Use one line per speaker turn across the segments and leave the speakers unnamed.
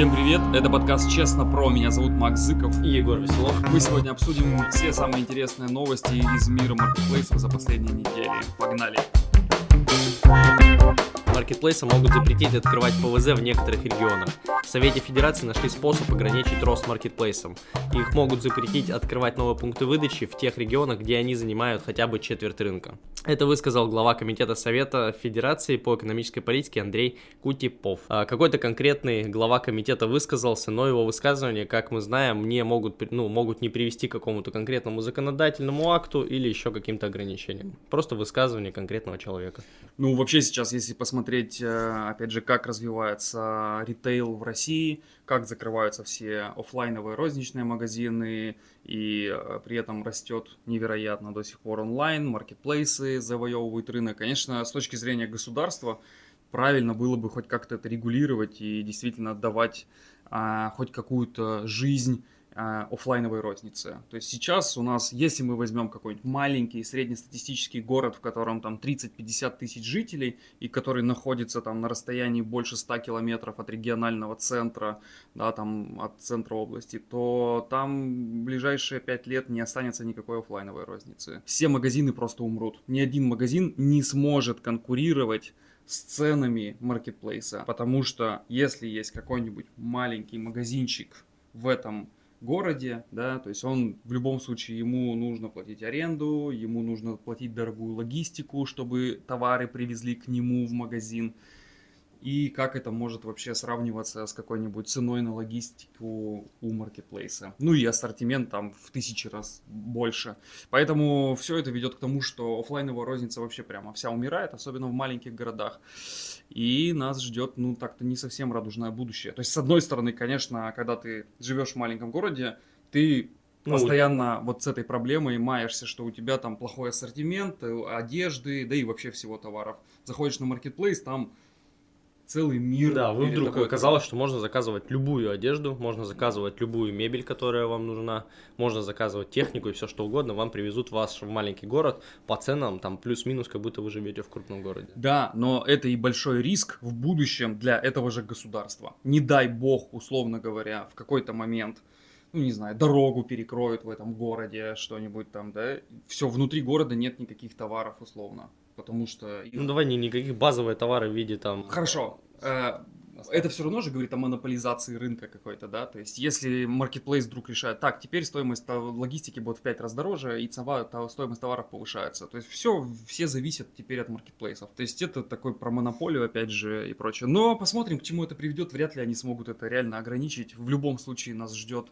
Всем привет, это подкаст «Честно про», меня зовут Макс Зыков.
И Егор Веселов.
Мы сегодня обсудим все самые интересные новости из мира маркетплейсов за последние недели. Погнали!
Маркетплейсы могут запретить открывать ПВЗ в некоторых регионах. В Совете Федерации нашли способ ограничить рост маркетплейсам. Их могут запретить открывать новые пункты выдачи в тех регионах, где они занимают хотя бы четверть рынка. Это высказал глава Комитета Совета Федерации по экономической политике Андрей Кутипов. А какой-то конкретный глава комитета высказался, но его высказывания, как мы знаем, не могут, ну, могут не привести к какому-то конкретному законодательному акту или еще каким-то ограничениям. Просто высказывание конкретного человека.
Ну, вообще сейчас, если посмотреть, э, опять же, как развивается ритейл в России, как закрываются все офлайновые розничные магазины, и э, при этом растет невероятно до сих пор онлайн, маркетплейсы завоевывают рынок. Конечно, с точки зрения государства, правильно было бы хоть как-то это регулировать и действительно отдавать а, хоть какую-то жизнь офлайновой розницы. То есть сейчас у нас, если мы возьмем какой-нибудь маленький среднестатистический город, в котором там 30-50 тысяч жителей, и который находится там на расстоянии больше 100 километров от регионального центра, да, там от центра области, то там в ближайшие 5 лет не останется никакой офлайновой розницы. Все магазины просто умрут. Ни один магазин не сможет конкурировать с ценами маркетплейса, потому что если есть какой-нибудь маленький магазинчик в этом городе, да, то есть он в любом случае ему нужно платить аренду, ему нужно платить дорогую логистику, чтобы товары привезли к нему в магазин, и как это может вообще сравниваться с какой-нибудь ценой на логистику у маркетплейса. Ну и ассортимент там в тысячи раз больше. Поэтому все это ведет к тому, что офлайновая розница вообще прямо вся умирает, особенно в маленьких городах. И нас ждет, ну, так-то не совсем радужное будущее. То есть, с одной стороны, конечно, когда ты живешь в маленьком городе, ты ну, постоянно вот с этой проблемой маешься, что у тебя там плохой ассортимент, э, одежды, да и вообще всего товаров. Заходишь на маркетплейс, там целый мир.
Да, вы вдруг тобой. оказалось, что можно заказывать любую одежду, можно заказывать любую мебель, которая вам нужна, можно заказывать технику и все что угодно, вам привезут вас в маленький город по ценам, там плюс-минус, как будто вы живете в крупном городе.
Да, но это и большой риск в будущем для этого же государства. Не дай бог, условно говоря, в какой-то момент ну, не знаю, дорогу перекроют в этом городе, что-нибудь там, да, все, внутри города нет никаких товаров, условно потому что...
Ну давай не никаких базовые товары в виде там...
Хорошо. Э, это все равно же говорит о монополизации рынка какой-то, да, то есть если маркетплейс вдруг решает, так, теперь стоимость логистики будет в 5 раз дороже, и цена, стоимость товаров повышается, то есть все, все зависят теперь от маркетплейсов, то есть это такой про монополию, опять же, и прочее, но посмотрим, к чему это приведет, вряд ли они смогут это реально ограничить, в любом случае нас ждет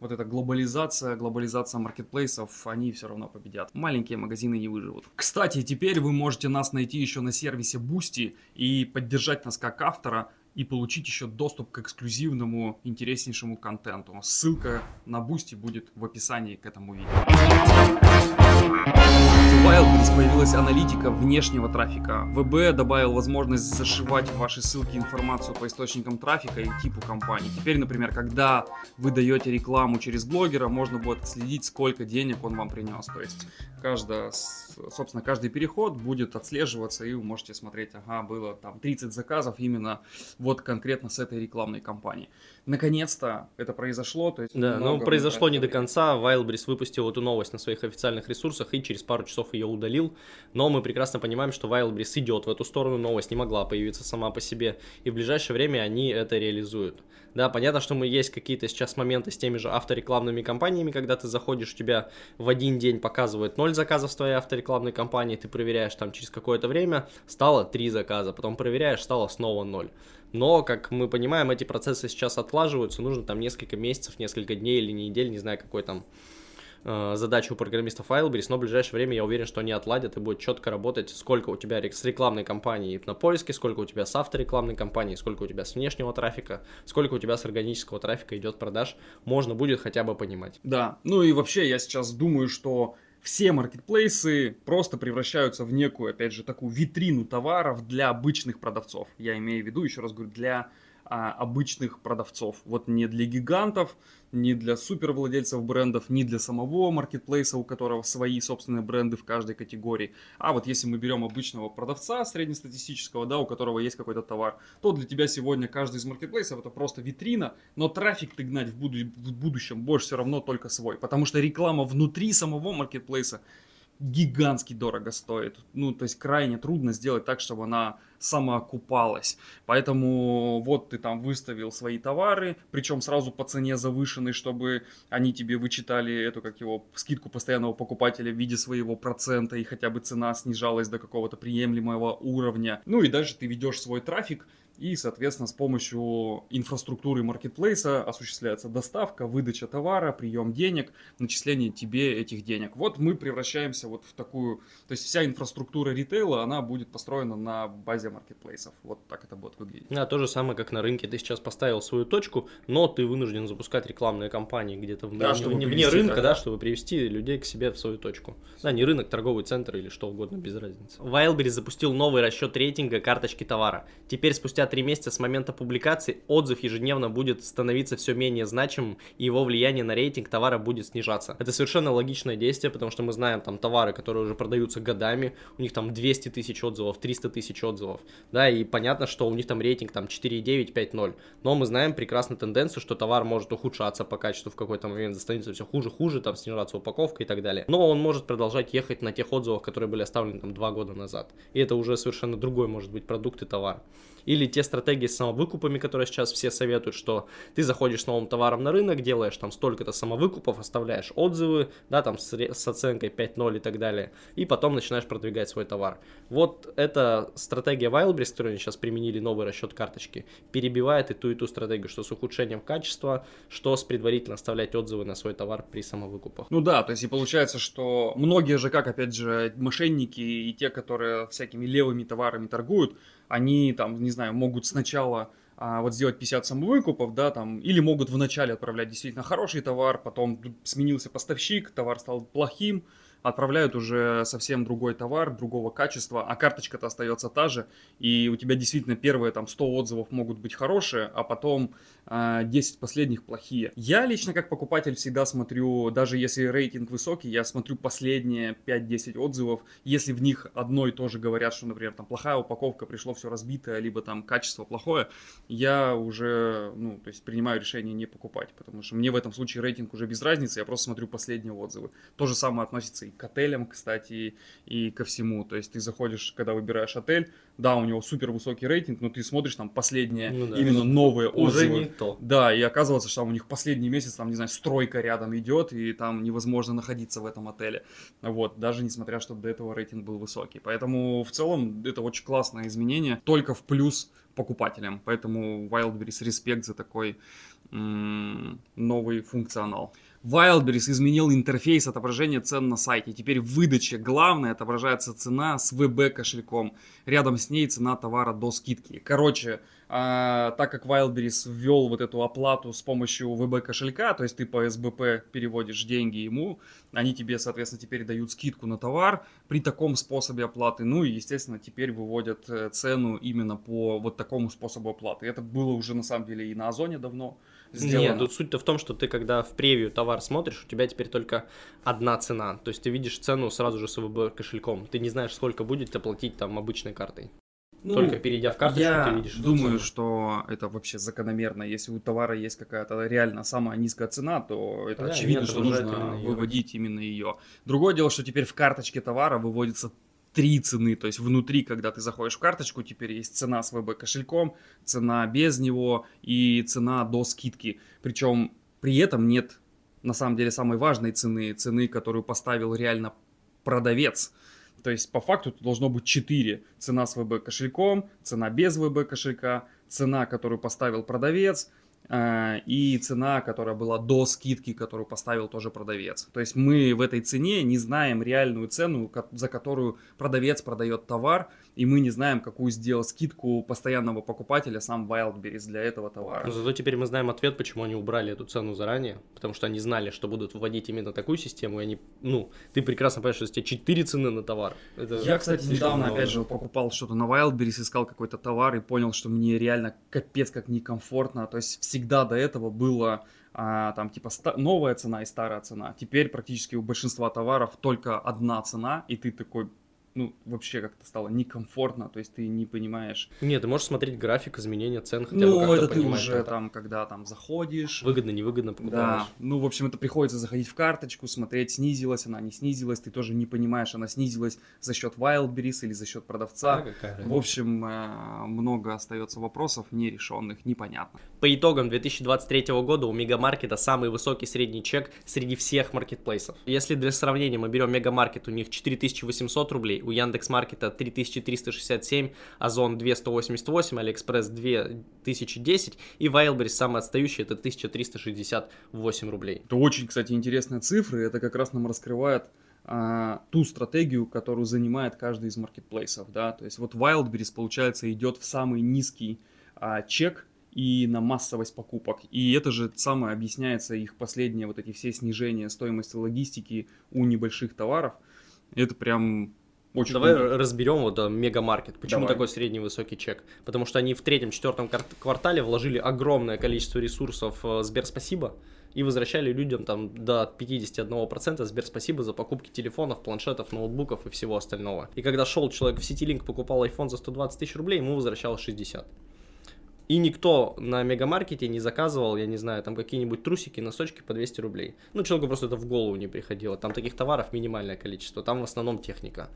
вот эта глобализация, глобализация маркетплейсов, они все равно победят. Маленькие магазины не выживут. Кстати, теперь вы можете нас найти еще на сервисе Boosty и поддержать нас как автора и получить еще доступ к эксклюзивному, интереснейшему контенту. Ссылка на Boosty будет в описании к этому видео. Wildberries появилась аналитика внешнего трафика. ВБ добавил возможность зашивать в ваши ссылки информацию по источникам трафика и типу компании. Теперь, например, когда вы даете рекламу через блогера, можно будет следить, сколько денег он вам принес. То есть, каждая, собственно, каждый переход будет отслеживаться, и вы можете смотреть, ага, было там 30 заказов именно вот конкретно с этой рекламной кампании. Наконец-то это произошло. То есть
да, но произошло не до конца. Wildberries выпустил эту новость на своих официальных ресурсах и через пару часов ее удалил. Но мы прекрасно понимаем, что Wildberries идет в эту сторону. Новость не могла появиться сама по себе. И в ближайшее время они это реализуют. Да, понятно, что мы есть какие-то сейчас моменты с теми же авторекламными компаниями, когда ты заходишь, у тебя в один день показывает 0 заказов с твоей авторекламной компании, ты проверяешь там через какое-то время, стало 3 заказа, потом проверяешь, стало снова 0. Но, как мы понимаем, эти процессы сейчас отлаживаются, нужно там несколько месяцев, несколько дней или недель, не знаю, какой там э, задача у программистов Wildberries, но в ближайшее время я уверен, что они отладят и будет четко работать, сколько у тебя с рекламной кампании на поиске, сколько у тебя с авторекламной кампании, сколько у тебя с внешнего трафика, сколько у тебя с органического трафика идет продаж, можно будет хотя бы понимать.
Да, ну и вообще я сейчас думаю, что все маркетплейсы просто превращаются в некую, опять же, такую витрину товаров для обычных продавцов. Я имею в виду, еще раз говорю, для а, обычных продавцов. Вот не для гигантов, не для супервладельцев брендов, не для самого маркетплейса, у которого свои собственные бренды в каждой категории. А вот если мы берем обычного продавца среднестатистического, да, у которого есть какой-то товар, то для тебя сегодня каждый из маркетплейсов это просто витрина, но трафик ты гнать в, буду- в будущем будешь все равно только свой, потому что реклама внутри самого маркетплейса гигантски дорого стоит. Ну, то есть крайне трудно сделать так, чтобы она самоокупалась. Поэтому вот ты там выставил свои товары, причем сразу по цене завышенной, чтобы они тебе вычитали эту, как его, скидку постоянного покупателя в виде своего процента, и хотя бы цена снижалась до какого-то приемлемого уровня. Ну и дальше ты ведешь свой трафик, и, соответственно, с помощью инфраструктуры маркетплейса осуществляется доставка, выдача товара, прием денег, начисление тебе этих денег. Вот мы превращаемся вот в такую, то есть вся инфраструктура ритейла, она будет построена на базе маркетплейсов. Вот так это будет выглядеть.
Да, то же самое, как на рынке. Ты сейчас поставил свою точку, но ты вынужден запускать рекламные кампании где-то в,
Да,
вне,
чтобы
вне
привести,
рынка,
да.
да, чтобы привести людей к себе в свою точку. Да, не рынок, торговый центр или что угодно, без разницы. Wildberries запустил новый расчет рейтинга карточки товара. Теперь, спустя три месяца с момента публикации, отзыв ежедневно будет становиться все менее значимым, и его влияние на рейтинг товара будет снижаться. Это совершенно логичное действие, потому что мы знаем там товары, которые уже продаются годами, у них там 200 тысяч отзывов, 300 тысяч отзывов, да, и понятно, что у них там рейтинг там 4,9, 5,0, но мы знаем прекрасно тенденцию, что товар может ухудшаться по качеству в какой-то момент, становится все хуже, хуже, там снижаться упаковка и так далее, но он может продолжать ехать на тех отзывах, которые были оставлены там 2 года назад, и это уже совершенно другой может быть продукт и товар. Или те стратегии с самовыкупами, которые сейчас все советуют, что ты заходишь с новым товаром на рынок, делаешь там столько-то самовыкупов, оставляешь отзывы, да, там с, с оценкой 5.0 и так далее, и потом начинаешь продвигать свой товар. Вот эта стратегия Wildberries, которую они сейчас применили, новый расчет карточки, перебивает и ту, и ту стратегию, что с ухудшением качества, что с предварительно оставлять отзывы на свой товар при самовыкупах.
Ну да, то есть и получается, что многие же, как опять же, мошенники и те, которые всякими левыми товарами торгуют, они там, не знаю, могут сначала а, вот сделать 50 самовыкупов, да, там, или могут вначале отправлять действительно хороший товар, потом сменился поставщик, товар стал плохим, отправляют уже совсем другой товар, другого качества, а карточка-то остается та же, и у тебя действительно первые там 100 отзывов могут быть хорошие, а потом э, 10 последних плохие. Я лично как покупатель всегда смотрю, даже если рейтинг высокий, я смотрю последние 5-10 отзывов, если в них одно и то же говорят, что, например, там плохая упаковка, пришло все разбитое, либо там качество плохое, я уже, ну, то есть принимаю решение не покупать, потому что мне в этом случае рейтинг уже без разницы, я просто смотрю последние отзывы. То же самое относится и к отелям, кстати, и ко всему. То есть ты заходишь, когда выбираешь отель, да, у него супер высокий рейтинг, но ты смотришь там последние
Ну да.
именно новые
Уже
отзывы.
не то.
Да, и оказывается, что там у них последний месяц, там, не знаю, стройка рядом идет, и там невозможно находиться в этом отеле. Вот, даже несмотря, что до этого рейтинг был высокий. Поэтому в целом это очень классное изменение, только в плюс покупателям. Поэтому Wildberries респект за такой м, новый функционал. Wildberries изменил интерфейс отображения цен на сайте. Теперь в выдаче главное отображается цена с VB кошельком. Рядом с ней цена товара до скидки. Короче, а, так как Wildberries ввел вот эту оплату с помощью VB кошелька, то есть ты по СБП переводишь деньги ему, они тебе, соответственно, теперь дают скидку на товар при таком способе оплаты. Ну и, естественно, теперь выводят э, цену именно по вот такому способу оплаты. Это было уже на самом деле и на Озоне давно сделано.
Нет, тут суть-то в том, что ты когда в превью товар смотришь, у тебя теперь только одна цена. То есть ты видишь цену сразу же с ВБ кошельком. Ты не знаешь, сколько будет оплатить там обычной картой.
Ну,
только перейдя в карточку,
я
ты видишь.
думаю,
цену.
что это вообще закономерно. Если у товара есть какая-то реально самая низкая цена, то это
Да,
очевидно, что нужно
именно
выводить именно ее. Другое дело, что теперь в карточке товара выводится три цены, то есть внутри, когда ты заходишь в карточку, теперь есть цена с ВБ кошельком, цена без него и цена до скидки. Причем при этом нет на самом деле самой важной цены, цены, которую поставил реально продавец. То есть по факту тут должно быть 4. Цена с ВБ кошельком, цена без ВБ кошелька, цена, которую поставил продавец, и цена, которая была до скидки, которую поставил тоже продавец. То есть мы в этой цене не знаем реальную цену, за которую продавец продает товар, и мы не знаем, какую сделал скидку постоянного покупателя сам Wildberries для этого товара.
Но зато теперь мы знаем ответ, почему они убрали эту цену заранее, потому что они знали, что будут вводить именно такую систему, и они, ну, ты прекрасно понимаешь, что у тебя 4 цены на товар.
Это Я, кстати, недавно, много. опять же, покупал что-то на Wildberries, искал какой-то товар и понял, что мне реально капец как некомфортно, то есть всегда до этого было а, там типа новая цена и старая цена. Теперь практически у большинства товаров только одна цена, и ты такой, ну, вообще как-то стало некомфортно, то есть ты не понимаешь.
Нет, ты можешь смотреть график изменения цен,
хотя ну, бы это ты уже это. там, когда там заходишь.
Выгодно, невыгодно
покупаешь. Да, ну, в общем, это приходится заходить в карточку, смотреть, снизилась она, не снизилась, ты тоже не понимаешь, она снизилась за счет Wildberries или за счет продавца. А, в общем, э, много остается вопросов нерешенных, непонятно.
По итогам 2023 года у Мегамаркета самый высокий средний чек среди всех маркетплейсов. Если для сравнения мы берем Мегамаркет, у них 4800 рублей, у Яндекс.Маркета 3367, Озон 2188, Алиэкспресс 2010 и Wildberries самый отстающий это 1368 рублей.
Это очень, кстати, интересные цифры, это как раз нам раскрывает а, ту стратегию, которую занимает каждый из маркетплейсов, да, то есть вот Wildberries, получается, идет в самый низкий а, чек и на массовость покупок. И это же самое объясняется их последние вот эти все снижения стоимости логистики у небольших товаров. Это прям
очень Давай круто. разберем вот uh, мегамаркет. Почему Давай. такой средний высокий чек? Потому что они в третьем-четвертом квартале вложили огромное количество ресурсов uh, Сбер Спасибо и возвращали людям там до 51% Сбер Спасибо за покупки телефонов, планшетов, ноутбуков и всего остального. И когда шел человек в Ситилинк, покупал iPhone за 120 тысяч рублей, ему возвращалось 60. И никто на мегамаркете не заказывал, я не знаю, там какие-нибудь трусики, носочки по 200 рублей. Ну, человеку просто это в голову не приходило. Там таких товаров минимальное количество, там в основном техника.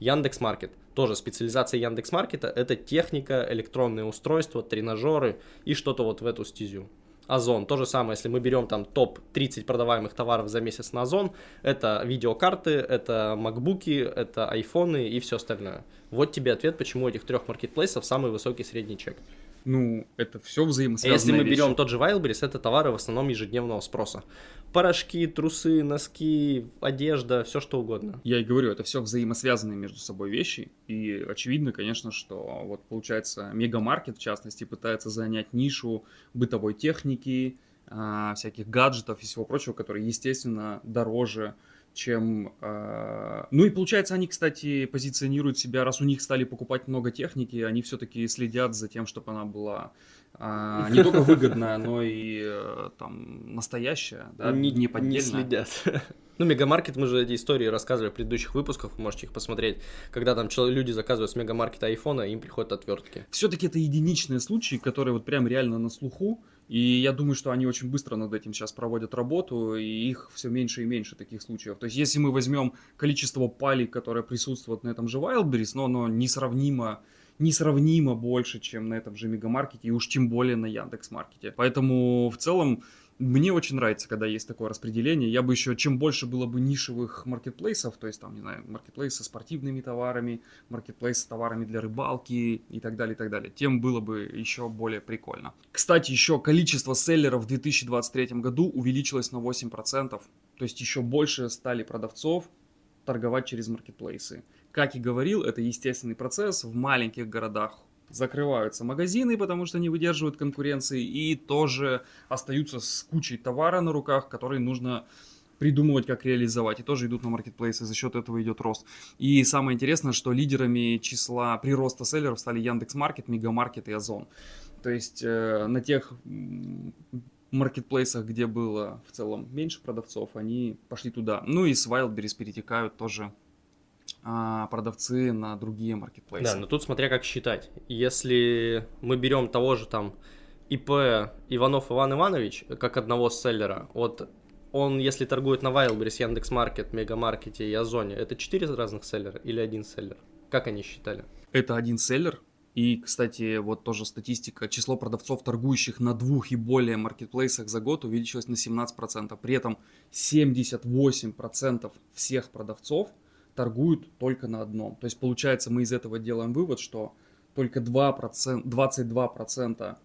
Яндекс Маркет. Тоже специализация Яндекс Маркета – это техника, электронные устройства, тренажеры и что-то вот в эту стезю. Озон. То же самое, если мы берем там топ-30 продаваемых товаров за месяц на Озон, это видеокарты, это макбуки, это айфоны и все остальное. Вот тебе ответ, почему у этих трех маркетплейсов самый высокий средний чек.
Ну, это все взаимосвязанные
Если мы
вещи.
берем тот же Wildberries, это товары в основном ежедневного спроса. Порошки, трусы, носки, одежда, все что угодно.
Я и говорю, это все взаимосвязанные между собой вещи. И очевидно, конечно, что вот получается мегамаркет, в частности, пытается занять нишу бытовой техники, а, всяких гаджетов и всего прочего, которые, естественно, дороже чем... Э, ну и получается, они, кстати, позиционируют себя, раз у них стали покупать много техники, они все-таки следят за тем, чтобы она была э, не только выгодная, но и э, там настоящая, да,
не, не поддельная. Не следят. Ну, Мегамаркет, мы же эти истории рассказывали в предыдущих выпусках, вы можете их посмотреть, когда там люди заказывают с Мегамаркета айфона, им приходят отвертки.
Все-таки это единичные случаи, которые вот прям реально на слуху, и я думаю, что они очень быстро над этим сейчас проводят работу, и их все меньше и меньше таких случаев. То есть, если мы возьмем количество палей, которые присутствуют на этом же Wildberries, но оно несравнимо несравнимо больше, чем на этом же Мегамаркете, и уж тем более на Яндекс.Маркете. Поэтому в целом мне очень нравится, когда есть такое распределение. Я бы еще, чем больше было бы нишевых маркетплейсов, то есть там, не знаю, маркетплейс со спортивными товарами, маркетплейс с товарами для рыбалки и так далее, и так далее, тем было бы еще более прикольно. Кстати, еще количество селлеров в 2023 году увеличилось на 8%, то есть еще больше стали продавцов торговать через маркетплейсы. Как и говорил, это естественный процесс в маленьких городах закрываются магазины, потому что не выдерживают конкуренции, и тоже остаются с кучей товара на руках, который нужно придумывать, как реализовать, и тоже идут на маркетплейсы, за счет этого идет рост. И самое интересное, что лидерами числа прироста селлеров стали Яндекс.Маркет, Мегамаркет и Озон. То есть э, на тех маркетплейсах, где было в целом меньше продавцов, они пошли туда. Ну и с Wildberries перетекают тоже а, продавцы на другие маркетплейсы.
Да, но тут смотря как считать. Если мы берем того же там ИП Иванов Иван Иванович, как одного селлера, вот он, если торгует на Wildberries, Яндекс.Маркет, Мегамаркете и Озоне, это четыре разных селлера или один селлер? Как они считали?
Это один селлер, и, кстати, вот тоже статистика, число продавцов, торгующих на двух и более маркетплейсах за год увеличилось на 17%. При этом 78% всех продавцов торгуют только на одном. То есть, получается, мы из этого делаем вывод, что только 2%, 22%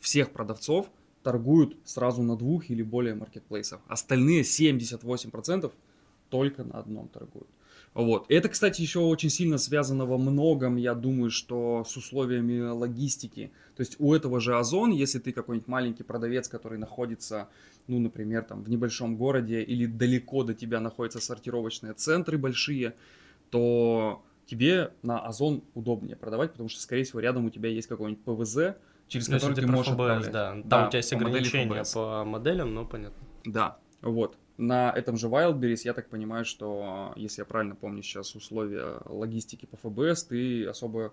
всех продавцов торгуют сразу на двух или более маркетплейсах. Остальные 78% только на одном торгуют. Вот. Это, кстати, еще очень сильно связано во многом, я думаю, что с условиями логистики. То есть у этого же Озон, если ты какой-нибудь маленький продавец, который находится, ну, например, там в небольшом городе или далеко до тебя находятся сортировочные центры большие, то тебе на Озон удобнее продавать, потому что, скорее всего, рядом у тебя есть какой-нибудь ПВЗ, через ну, который ты можешь ФБС.
Да. Там да, у тебя есть ограничения по моделям, но понятно.
Да, вот. На этом же Wildberries, я так понимаю, что, если я правильно помню сейчас условия логистики по ФБС, ты особо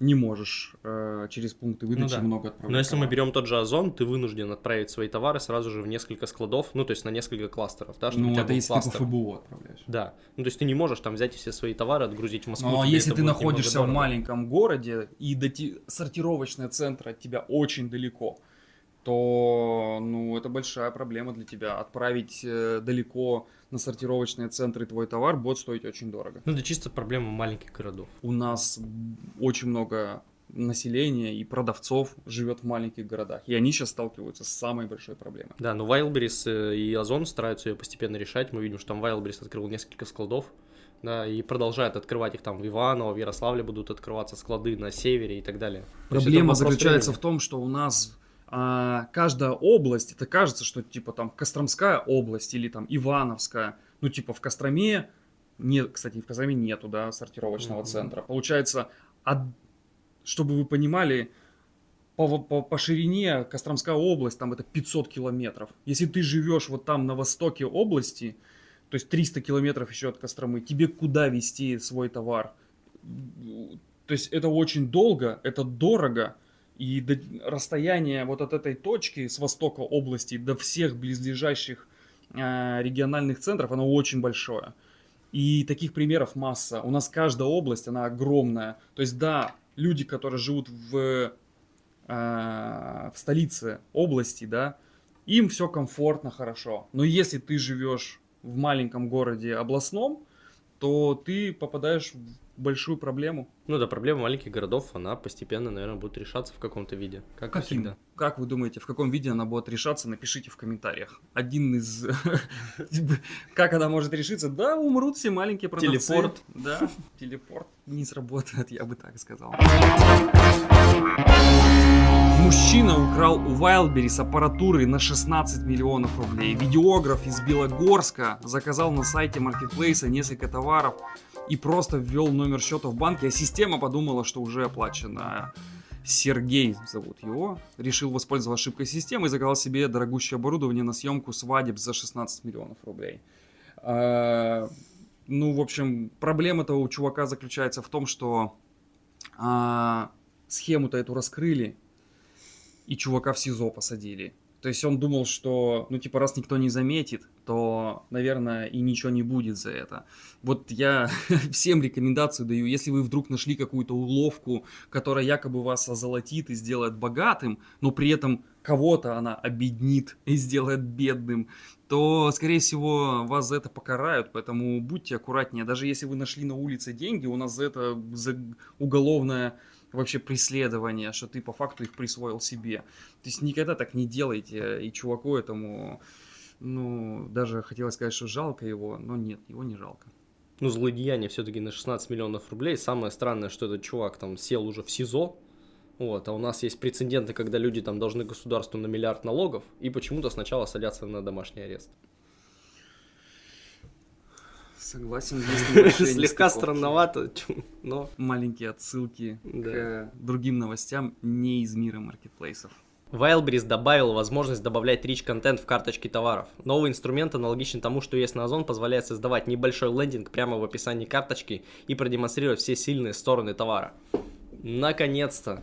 не можешь э, через пункты выдачи ну, да. много отправлять.
Но если мы берем тот же Озон, ты вынужден отправить свои товары сразу же в несколько складов, ну, то есть на несколько кластеров, да,
чтобы ну, у тебя это если кластер. ты по ФБУ отправляешь.
Да, ну, то есть ты не можешь там взять все свои товары, отгрузить в Москву.
Но если ты находишься в маленьком городе, и до сортировочные центры от тебя очень далеко, то ну, это большая проблема для тебя. Отправить э, далеко на сортировочные центры твой товар будет стоить очень дорого.
Ну, это чисто проблема маленьких городов.
У нас очень много населения и продавцов живет в маленьких городах. И они сейчас сталкиваются с самой большой проблемой.
Да, но Wildberries э, и Озон стараются ее постепенно решать. Мы видим, что там Wildberries открыл несколько складов, да, и продолжает открывать их там в Иваново, в Ярославле будут открываться склады на севере и так далее.
Проблема заключается времени. в том, что у нас а, каждая область, это кажется, что типа там Костромская область или там Ивановская, ну типа в Костроме, нет, кстати, в Костроме нету, да, сортировочного mm-hmm. центра. Получается, от, чтобы вы понимали, по, по, по ширине Костромская область, там это 500 километров. Если ты живешь вот там на востоке области, то есть 300 километров еще от Костромы, тебе куда везти свой товар? То есть это очень долго, это дорого, и до, расстояние вот от этой точки с востока области до всех близлежащих э, региональных центров, оно очень большое. И таких примеров масса. У нас каждая область, она огромная. То есть, да, люди, которые живут в, э, в столице области, да, им все комфортно, хорошо. Но если ты живешь в маленьком городе областном, то ты попадаешь в большую проблему.
Ну да, проблема маленьких городов, она постепенно, наверное, будет решаться в каком-то виде.
Как Каким? всегда. Как вы думаете, в каком виде она будет решаться? Напишите в комментариях. Один из... Как она может решиться? Да, умрут все маленькие продавцы.
Телепорт.
Да, телепорт не сработает, я бы так сказал. Мужчина украл у Wildberries аппаратуры на 16 миллионов рублей. Видеограф из Белогорска заказал на сайте маркетплейса несколько товаров и просто ввел номер счета в банке, а система подумала, что уже оплачено. Сергей зовут его, решил воспользоваться ошибкой системы и заказал себе дорогущее оборудование на съемку свадеб за 16 миллионов рублей. А, ну, в общем, проблема-то у чувака заключается в том, что а, схему-то эту раскрыли, и чувака в СИЗО посадили. То есть он думал, что, ну, типа, раз никто не заметит, то, наверное, и ничего не будет за это. Вот я всем рекомендацию даю, если вы вдруг нашли какую-то уловку, которая якобы вас озолотит и сделает богатым, но при этом кого-то она обеднит и сделает бедным, то, скорее всего, вас за это покарают, поэтому будьте аккуратнее. Даже если вы нашли на улице деньги, у нас за это за уголовное вообще преследование, что ты по факту их присвоил себе. То есть никогда так не делайте, и чуваку этому, ну, даже хотелось сказать, что жалко его, но нет, его не жалко.
Ну, злодеяние все-таки на 16 миллионов рублей. Самое странное, что этот чувак там сел уже в СИЗО, вот, а у нас есть прецеденты, когда люди там должны государству на миллиард налогов, и почему-то сначала садятся на домашний арест.
Согласен,
Слегка странновато, но...
Маленькие отсылки к другим новостям не из мира маркетплейсов.
Wildberries добавил возможность добавлять rich контент в карточки товаров. Новый инструмент, аналогичный тому, что есть на Озон, позволяет создавать небольшой лендинг прямо в описании карточки и продемонстрировать все сильные стороны товара. Наконец-то!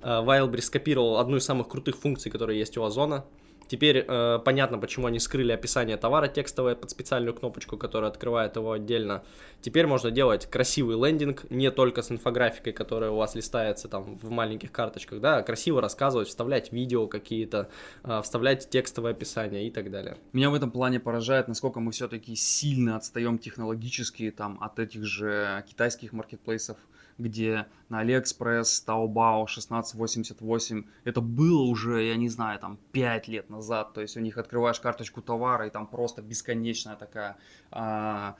Э, Wildberries скопировал одну из самых крутых функций, которые есть у Озона – Теперь э, понятно, почему они скрыли описание товара текстовое под специальную кнопочку, которая открывает его отдельно. Теперь можно делать красивый лендинг, не только с инфографикой, которая у вас листается там в маленьких карточках, да, а красиво рассказывать, вставлять видео какие-то, э, вставлять текстовое описание и так далее.
Меня в этом плане поражает, насколько мы все-таки сильно отстаем технологически там от этих же китайских маркетплейсов, где на AliExpress, Taobao 1688, это было уже, я не знаю, там 5 лет назад, то есть у них открываешь карточку товара, и там просто бесконечная такая... А,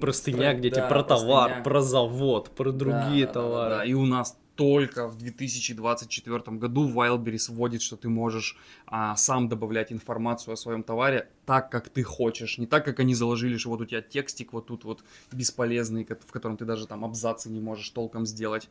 простыня, где да, тебе про простыня. товар, про завод, про другие
да,
товары.
Да, да, да. И у нас только в 2024 году Wildberries вводит, что ты можешь а, сам добавлять информацию о своем товаре так, как ты хочешь. Не так, как они заложили, что вот у тебя текстик вот тут вот бесполезный, в котором ты даже там абзацы не можешь толком сделать,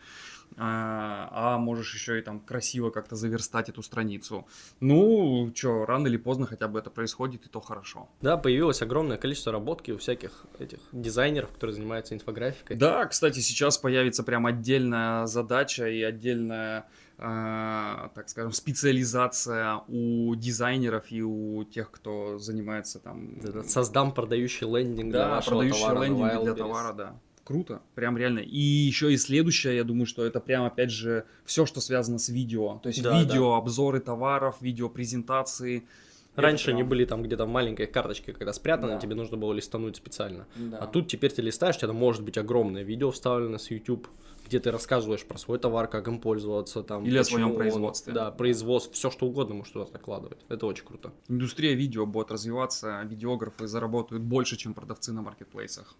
а, а можешь еще и там красиво как-то заверстать эту страницу. Ну, что, рано или поздно хотя бы это происходит, и то хорошо.
Да, появилось огромное количество работки у всяких этих дизайнеров, которые занимаются инфографикой.
Да, кстати, сейчас появится прям отдельная задача и отдельная э, так скажем, специализация у дизайнеров и у тех, кто занимается там...
Создам продающий лендинг
да, для вашего продающий товара. лендинг для товара, да. Круто, прям реально. И еще и следующее, я думаю, что это прям, опять же, все, что связано с видео. То есть да, видео, да. обзоры товаров, видео презентации.
Раньше прям... они были там где-то в маленькой карточке, когда спрятаны, да. тебе нужно было листануть специально. Да. А тут теперь ты листаешь, тебя может быть огромное видео вставлено с YouTube где ты рассказываешь про свой товар, как им пользоваться, там,
или о своем производстве.
Он, да, производство, все что угодно можешь туда накладывать. Это очень круто.
Индустрия видео будет развиваться, видеографы заработают больше, чем продавцы на маркетплейсах.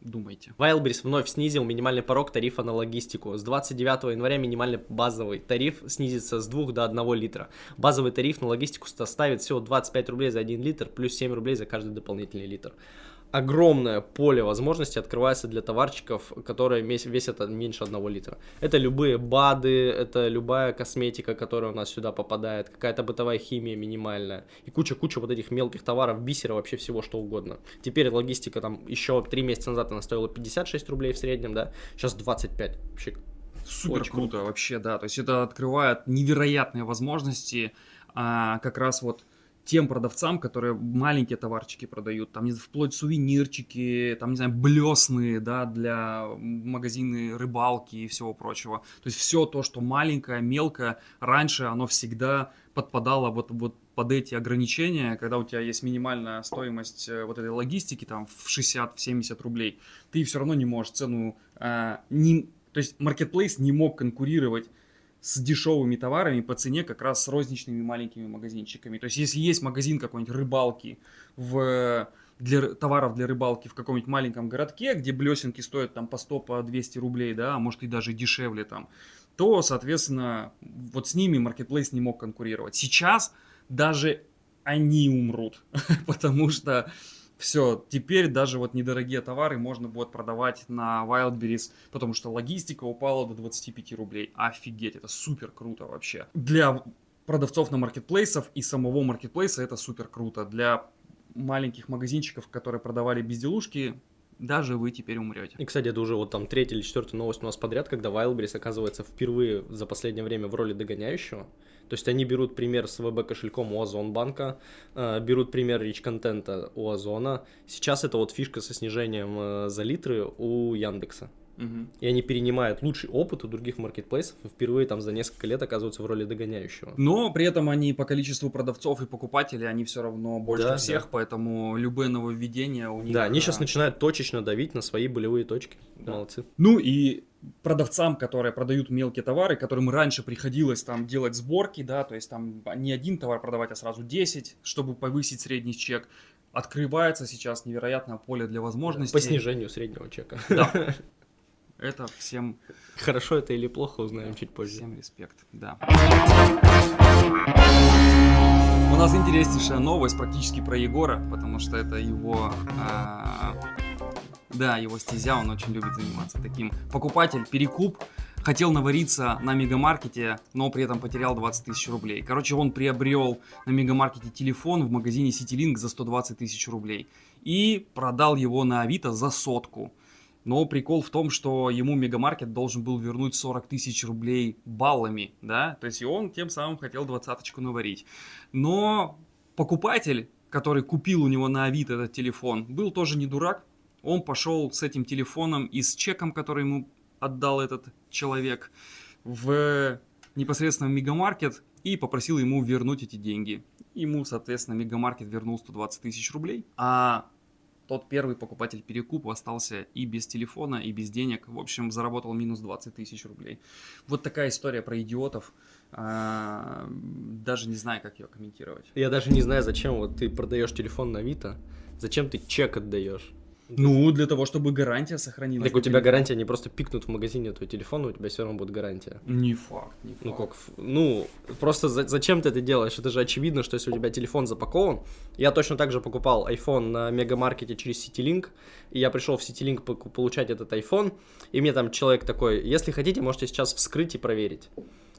Думайте.
Wildberries вновь снизил минимальный порог тарифа на логистику. С 29 января минимальный базовый тариф снизится с 2 до 1 литра. Базовый тариф на логистику составит всего 25 рублей за 1 литр, плюс 7 рублей за каждый дополнительный литр огромное поле возможностей открывается для товарчиков, которые весят меньше одного литра. Это любые БАДы, это любая косметика, которая у нас сюда попадает, какая-то бытовая химия минимальная и куча-куча вот этих мелких товаров, бисера, вообще всего что угодно. Теперь логистика там еще три месяца назад она стоила 56 рублей в среднем, да, сейчас 25. Вообще
Супер Очень круто, круто вообще, да. То есть это открывает невероятные возможности а, как раз вот тем продавцам, которые маленькие товарчики продают, там, не знаю, вплоть сувенирчики, там, не знаю, блесны, да, для магазины рыбалки и всего прочего. То есть все то, что маленькое, мелкое, раньше оно всегда подпадало вот, вот под эти ограничения, когда у тебя есть минимальная стоимость э, вот этой логистики, там, в 60-70 рублей, ты все равно не можешь цену, э, не, то есть маркетплейс не мог конкурировать с дешевыми товарами по цене как раз с розничными маленькими магазинчиками. То есть, если есть магазин какой-нибудь рыбалки в для товаров для рыбалки в каком-нибудь маленьком городке, где блесенки стоят там по 100, по 200 рублей, да, а может и даже дешевле там, то, соответственно, вот с ними Marketplace не мог конкурировать. Сейчас даже они умрут, потому что все, теперь даже вот недорогие товары можно будет продавать на Wildberries, потому что логистика упала до 25 рублей. Офигеть, это супер круто вообще. Для продавцов на маркетплейсов и самого маркетплейса это супер круто. Для маленьких магазинчиков, которые продавали безделушки, даже вы теперь умрете.
И, кстати, это уже вот там третья или четвертая новость у нас подряд, когда Wildberries оказывается впервые за последнее время в роли догоняющего. То есть они берут пример с ВБ-кошельком у Озонбанка, э, берут пример рич-контента у Озона. Сейчас это вот фишка со снижением э, за литры у Яндекса. Угу. И они перенимают лучший опыт у других маркетплейсов и впервые там за несколько лет оказываются в роли догоняющего.
Но при этом они по количеству продавцов и покупателей, они все равно больше да, всех, да. поэтому любые нововведения у них...
Да, они сейчас начинают точечно давить на свои болевые точки. Да. Молодцы.
Ну и продавцам, которые продают мелкие товары, которым раньше приходилось там делать сборки, да, то есть там не один товар продавать, а сразу 10, чтобы повысить средний чек, открывается сейчас невероятное поле для возможностей.
По снижению среднего чека.
Да. Это всем...
Хорошо это или плохо, узнаем чуть позже.
Всем респект, да. У нас интереснейшая новость практически про Егора, потому что это его... А, да, его стезя, он очень любит заниматься таким. Покупатель, перекуп, хотел навариться на мегамаркете, но при этом потерял 20 тысяч рублей. Короче, он приобрел на мегамаркете телефон в магазине CityLink за 120 тысяч рублей и продал его на Авито за сотку. Но прикол в том, что ему мегамаркет должен был вернуть 40 тысяч рублей баллами, да, то есть и он тем самым хотел двадцаточку наварить. Но покупатель, который купил у него на Авито этот телефон, был тоже не дурак, он пошел с этим телефоном и с чеком, который ему отдал этот человек, в непосредственно в мегамаркет и попросил ему вернуть эти деньги. Ему, соответственно, мегамаркет вернул 120 тысяч рублей, а тот первый покупатель перекупа остался и без телефона, и без денег. В общем, заработал минус 20 тысяч рублей. Вот такая история про идиотов. А, даже не знаю, как ее комментировать.
Я даже не знаю, зачем вот ты продаешь телефон на Авито, зачем ты чек отдаешь.
Ну, для того, чтобы гарантия сохранилась.
Так у тебя гарантия не просто пикнут в магазине твой телефон, у тебя все равно будет гарантия.
Не факт, не факт.
Ну как, ну, просто за, зачем ты это делаешь? Это же очевидно, что если у тебя телефон запакован, я точно так же покупал iPhone на мегамаркете через CityLink, и я пришел в CityLink получать этот iPhone, и мне там человек такой, если хотите, можете сейчас вскрыть и проверить.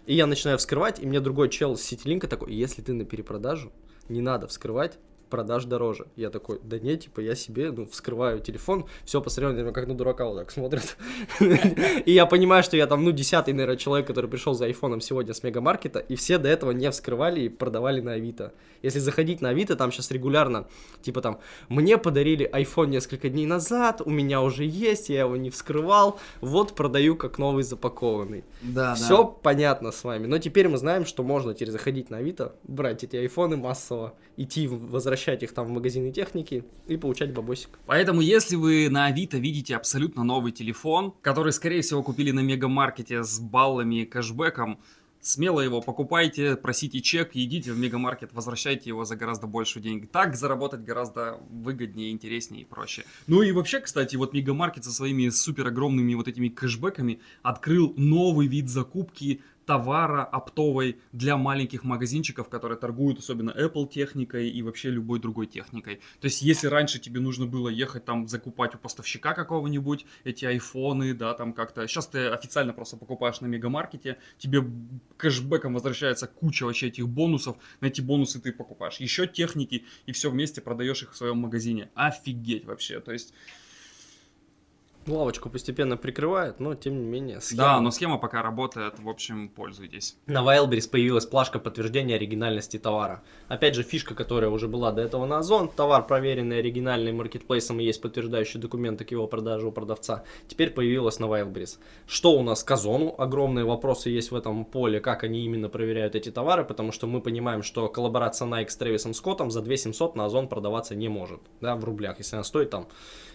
И я начинаю вскрывать, и мне другой чел с CityLink такой, если ты на перепродажу, не надо вскрывать, продаж дороже. Я такой, да нет, типа, я себе, ну, вскрываю телефон, все посмотрел на как на дурака вот так смотрят. И я понимаю, что я там, ну, десятый, наверное, человек, который пришел за айфоном сегодня с мегамаркета, и все до этого не вскрывали и продавали на Авито. Если заходить на Авито, там сейчас регулярно, типа там, мне подарили iPhone несколько дней назад, у меня уже есть, я его не вскрывал, вот продаю как новый запакованный. Да, Все да. понятно с вами. Но теперь мы знаем, что можно теперь заходить на Авито, брать эти айфоны массово, идти возвращать возвращать их там в магазины техники и получать бабосик.
Поэтому, если вы на Авито видите абсолютно новый телефон, который, скорее всего, купили на мегамаркете с баллами и кэшбэком, смело его покупайте, просите чек, идите в мегамаркет, возвращайте его за гораздо больше денег. Так заработать гораздо выгоднее, интереснее и проще. Ну и вообще, кстати, вот мегамаркет со своими супер огромными вот этими кэшбэками открыл новый вид закупки товара оптовой для маленьких магазинчиков, которые торгуют особенно Apple техникой и вообще любой другой техникой. То есть, если раньше тебе нужно было ехать там закупать у поставщика какого-нибудь эти айфоны, да, там как-то... Сейчас ты официально просто покупаешь на мегамаркете, тебе кэшбэком возвращается куча вообще этих бонусов, на эти бонусы ты покупаешь еще техники и все вместе продаешь их в своем магазине. Офигеть вообще, то есть
лавочку постепенно прикрывает, но тем не менее
схема... Да, но схема пока работает, в общем, пользуйтесь.
На Wildberries появилась плашка подтверждения оригинальности товара. Опять же, фишка, которая уже была до этого на Озон, товар проверенный оригинальный маркетплейсом и есть подтверждающий документы к его продаже у продавца, теперь появилась на Wildberries. Что у нас к Озону? Огромные вопросы есть в этом поле, как они именно проверяют эти товары, потому что мы понимаем, что коллаборация Nike с Трэвисом Скоттом за 2700 на Озон продаваться не может, да, в рублях, если она стоит там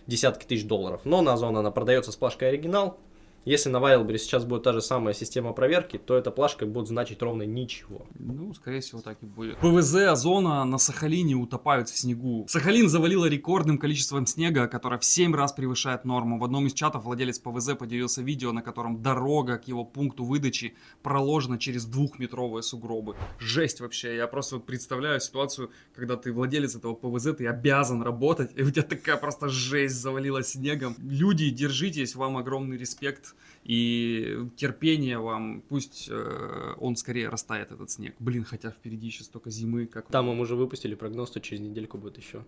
десятки тысяч долларов. Но на Озон она продается с плашкой оригинал, если на Wildberries сейчас будет та же самая система проверки, то эта плашка будет значить ровно ничего.
Ну, скорее всего, так и будет. ПВЗ Озона на Сахалине утопают в снегу. Сахалин завалило рекордным количеством снега, которое в 7 раз превышает норму. В одном из чатов владелец ПВЗ поделился видео, на котором дорога к его пункту выдачи проложена через двухметровые сугробы. Жесть вообще. Я просто вот представляю ситуацию, когда ты владелец этого ПВЗ, ты обязан работать, и у тебя такая просто жесть завалила снегом. Люди, держитесь, вам огромный респект и терпение вам, пусть э, он скорее растает, этот снег. Блин, хотя впереди еще столько зимы. Как...
Там мы уже выпустили прогноз, что через недельку будет еще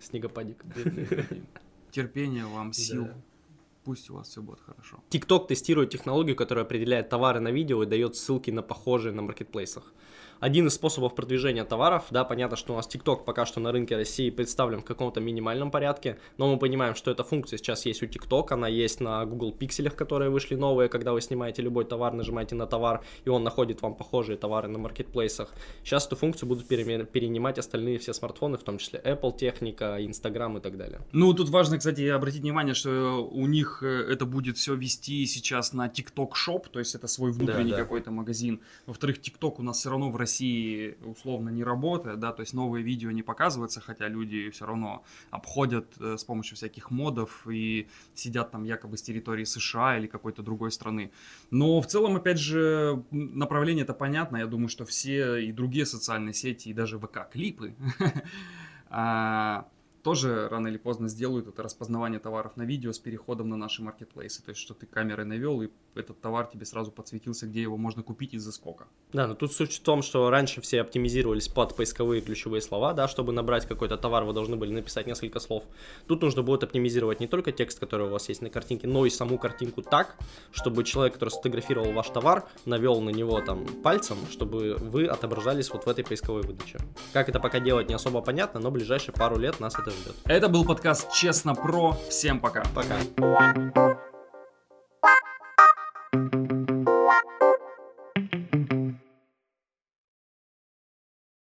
снегопадик.
Терпение вам, сил. Пусть у вас все будет хорошо.
TikTok тестирует технологию, которая определяет товары на видео и дает ссылки на похожие на маркетплейсах один из способов продвижения товаров, да, понятно, что у нас TikTok пока что на рынке России представлен в каком-то минимальном порядке, но мы понимаем, что эта функция сейчас есть у TikTok, она есть на Google Pixel, которые вышли новые, когда вы снимаете любой товар, нажимаете на товар, и он находит вам похожие товары на маркетплейсах. Сейчас эту функцию будут перенимать остальные все смартфоны, в том числе Apple техника, Instagram и так далее.
Ну, тут важно, кстати, обратить внимание, что у них э, это будет все вести сейчас на TikTok Shop, то есть это свой внутренний да, да. какой-то магазин. Во-вторых, TikTok у нас все равно в России России условно не работает, да, то есть новые видео не показываются, хотя люди все равно обходят э, с помощью всяких модов и сидят там якобы с территории США или какой-то другой страны. Но в целом, опять же, направление это понятно, я думаю, что все и другие социальные сети, и даже ВК-клипы а, тоже рано или поздно сделают это распознавание товаров на видео с переходом на наши маркетплейсы. То есть, что ты камерой навел, и этот товар тебе сразу подсветился, где его можно купить и за сколько.
Да, но тут суть в том, что раньше все оптимизировались под поисковые ключевые слова, да, чтобы набрать какой-то товар, вы должны были написать несколько слов. Тут нужно будет оптимизировать не только текст, который у вас есть на картинке, но и саму картинку так, чтобы человек, который сфотографировал ваш товар, навел на него там пальцем, чтобы вы отображались вот в этой поисковой выдаче. Как это пока делать не особо понятно, но ближайшие пару лет нас это ждет.
Это был подкаст Честно Про. Всем пока.
Пока. Thank you.